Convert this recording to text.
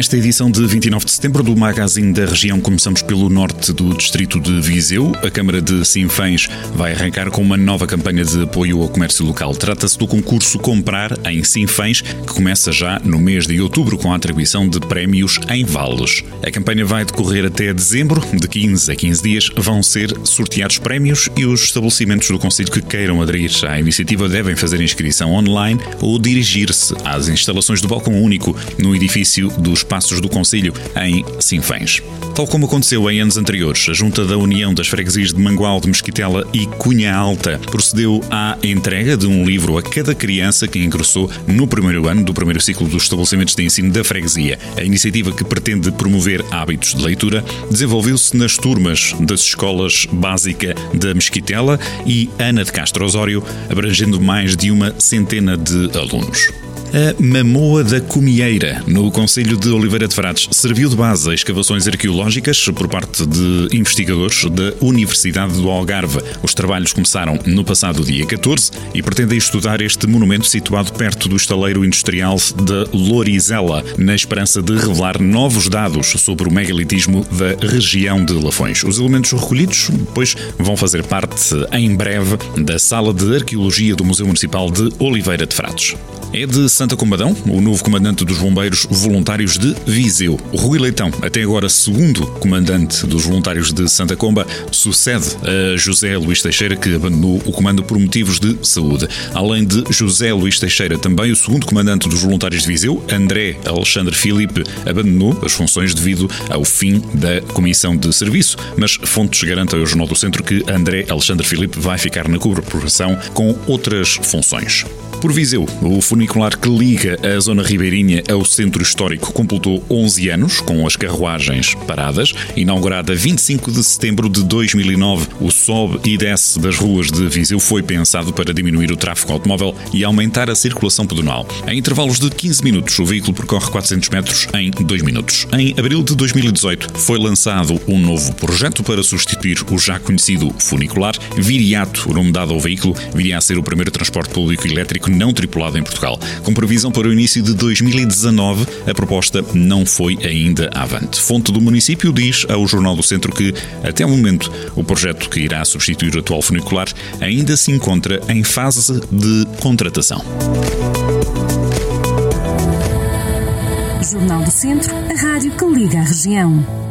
Nesta edição de 29 de setembro do Magazine da Região, começamos pelo norte do distrito de Viseu. A Câmara de Sinfãs vai arrancar com uma nova campanha de apoio ao comércio local. Trata-se do concurso Comprar em Sinfãs, que começa já no mês de outubro com a atribuição de prémios em vales. A campanha vai decorrer até dezembro. De 15 a 15 dias vão ser sorteados prémios e os estabelecimentos do Conselho que queiram aderir à iniciativa devem fazer inscrição online ou dirigir-se às instalações do Balcão Único no edifício dos espaços do Conselho em Sinfãs. Tal como aconteceu em anos anteriores, a Junta da União das Freguesias de Mangual de Mesquitela e Cunha Alta procedeu à entrega de um livro a cada criança que ingressou no primeiro ano do primeiro ciclo dos estabelecimentos de ensino da freguesia. A iniciativa que pretende promover hábitos de leitura desenvolveu-se nas turmas das escolas básica da Mesquitela e Ana de Castro Osório, abrangendo mais de uma centena de alunos. A Mamoa da Comieira, no Conselho de Oliveira de Frades, serviu de base a escavações arqueológicas por parte de investigadores da Universidade do Algarve. Os trabalhos começaram no passado dia 14 e pretendem estudar este monumento situado perto do estaleiro industrial de Lorizela, na esperança de revelar novos dados sobre o megalitismo da região de Lafões. Os elementos recolhidos, pois, vão fazer parte em breve da Sala de Arqueologia do Museu Municipal de Oliveira de Frades. É de Santa Combadão, o novo comandante dos bombeiros voluntários de Viseu. Rui Leitão, até agora segundo comandante dos voluntários de Santa Comba, sucede a José Luís Teixeira, que abandonou o comando por motivos de saúde. Além de José Luís Teixeira, também o segundo comandante dos voluntários de Viseu, André Alexandre Filipe, abandonou as funções devido ao fim da comissão de serviço, mas fontes garantem ao Jornal do Centro que André Alexandre Filipe vai ficar na corporação com outras funções. Por Viseu, o funicular que liga a zona ribeirinha ao centro histórico completou 11 anos, com as carruagens paradas. Inaugurada 25 de setembro de 2009, o sobe e desce das ruas de Viseu foi pensado para diminuir o tráfego automóvel e aumentar a circulação pedonal. Em intervalos de 15 minutos, o veículo percorre 400 metros em 2 minutos. Em abril de 2018, foi lançado um novo projeto para substituir o já conhecido funicular. Viriato, o nome dado ao veículo, viria a ser o primeiro transporte público elétrico não tripulado em Portugal. Com previsão para o início de 2019, a proposta não foi ainda avante. Fonte do município diz ao Jornal do Centro que, até o momento, o projeto que irá substituir o atual funicular ainda se encontra em fase de contratação. Jornal do Centro, a rádio que liga a região.